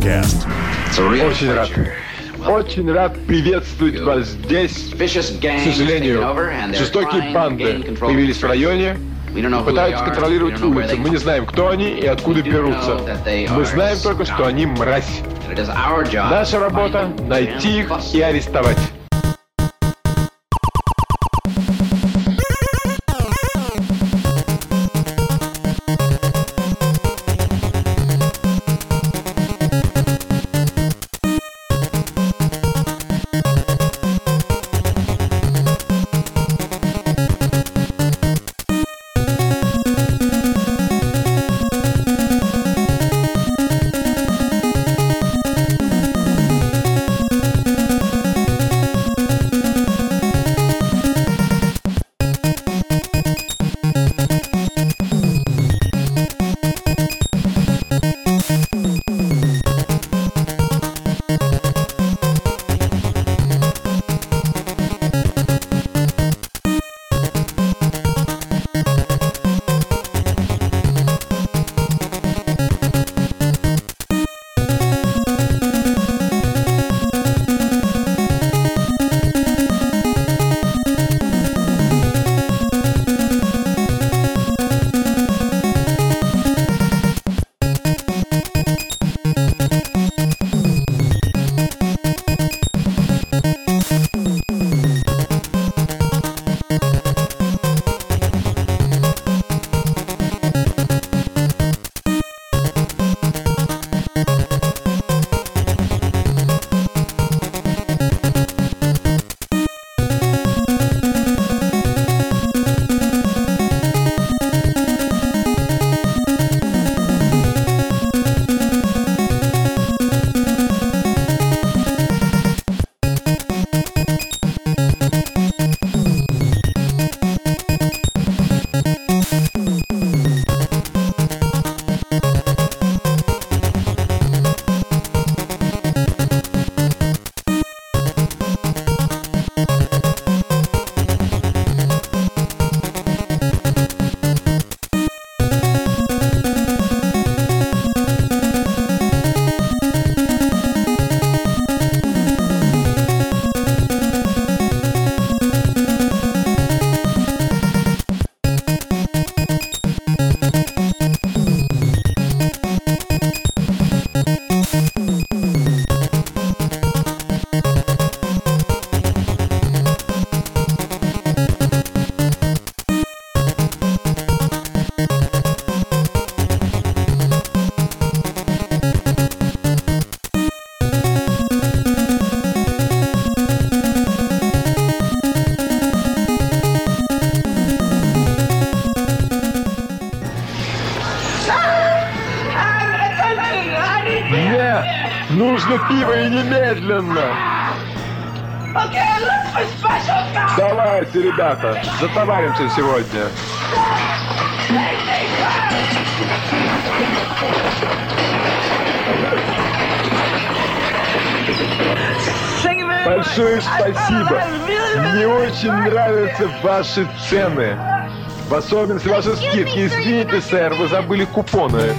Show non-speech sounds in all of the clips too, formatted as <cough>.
Podcast. Очень рад. Очень рад приветствовать вас здесь. К сожалению, жестокие банды появились в районе, пытаются контролировать улицы. Мы не знаем, кто они и откуда берутся. Мы знаем только, что они мразь. Наша работа — найти их и арестовать. Пиво и немедленно! Давайте, ребята, затоваримся сегодня. Большое спасибо. Мне очень нравятся ваши цены. В особенности ваши скидки. Извините, сэр, вы забыли купоны.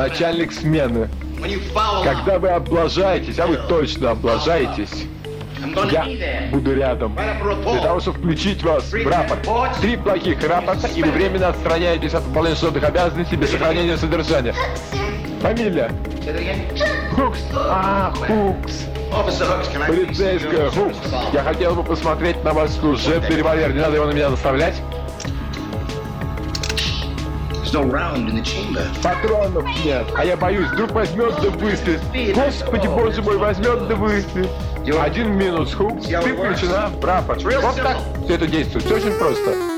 Начальник смены. Когда вы облажаетесь, а вы точно облажаетесь, я буду рядом. Для того, чтобы включить вас в рапорт. Три плохих рапорта, и вы временно отстраняетесь от выполнения служебных обязанностей без сохранения содержания. Фамилия? Хукс. А, Хукс. Полицейская Хукс. Я хотел бы посмотреть на ваш служебный револьвер. Не надо его на меня наставлять. Патронов нет. А я боюсь, вдруг возьмет да выстрелит. Господи, боже мой, возьмет да выстрелит. Один минус, Хукс. Ты включена в рапорт. Вот так все это действует. Все очень просто.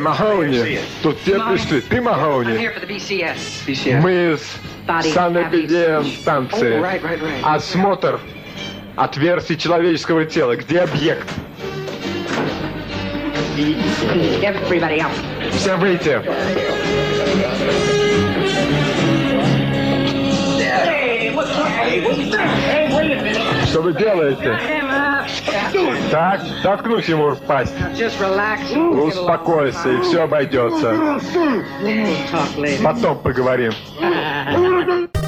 Эй, Махоуни, тут все пришли. Ты Махоуни? Мы с санэпидемстанции. Осмотр отверстий человеческого тела. Где объект? Все выйти. Что вы делаете? Так, заткнуть ему пасть. Успокойся, и все обойдется. Потом поговорим. <laughs>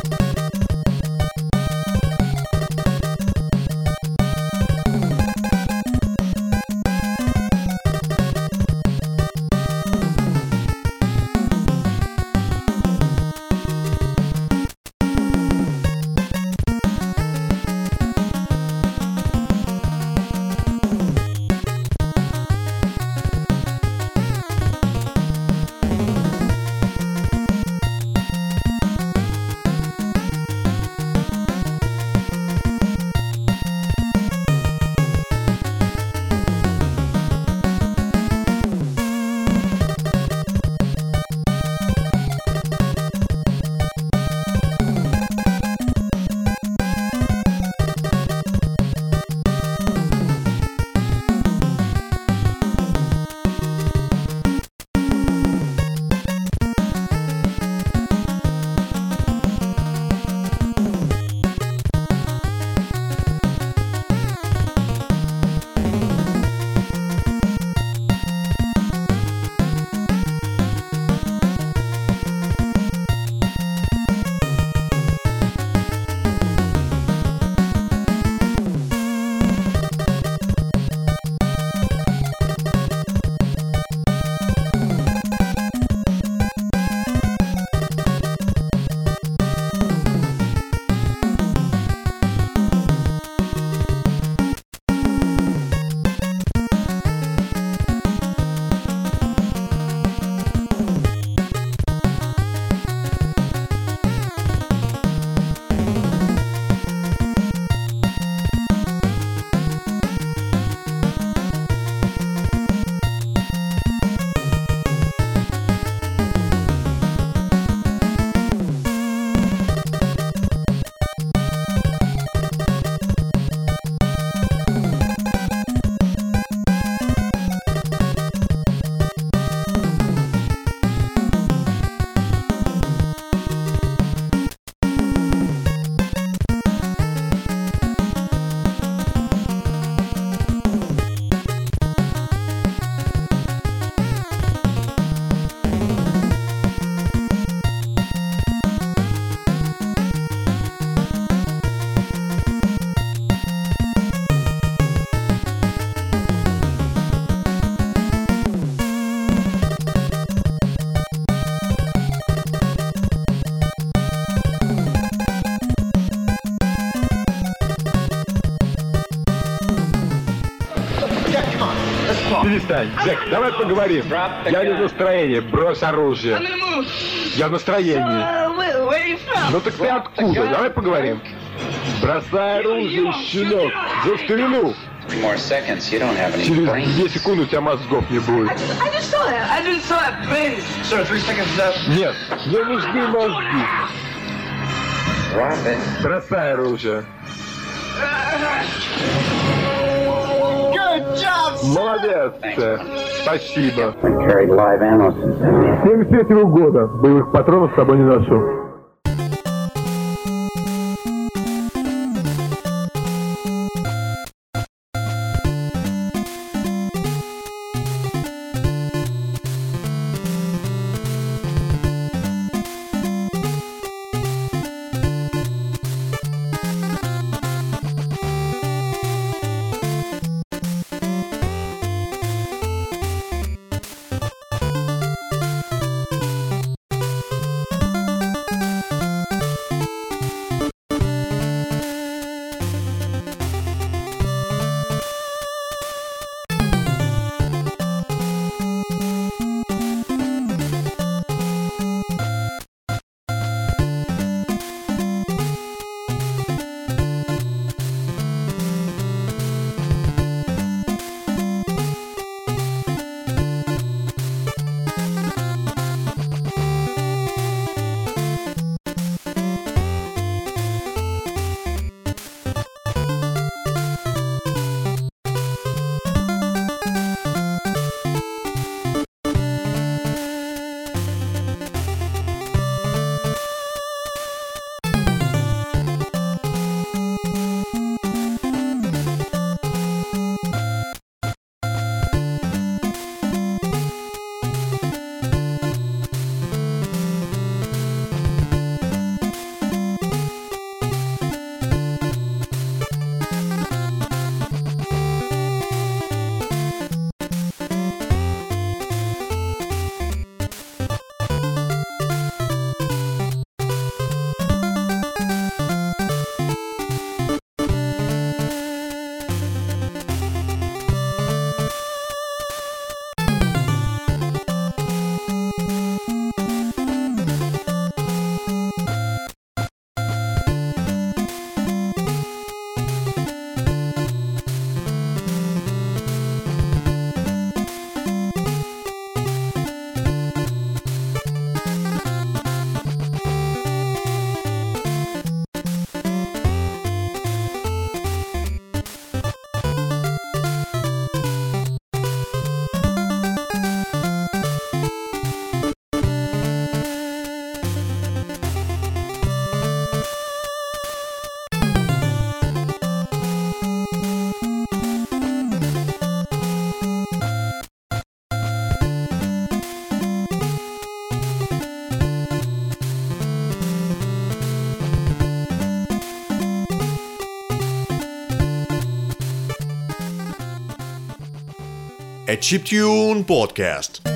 Перестань. Джек, давай поговорим. Я не в настроении. Брось оружие. Я в настроении. Ну так ты откуда? Давай поговорим. Бросай оружие, щенок. За старину. Через две секунды у тебя мозгов не будет. Нет, мне нужны мозги. Бросай оружие. Молодец. Спасибо. 73 года. Боевых патронов с собой не ношу. Chiptune podcast.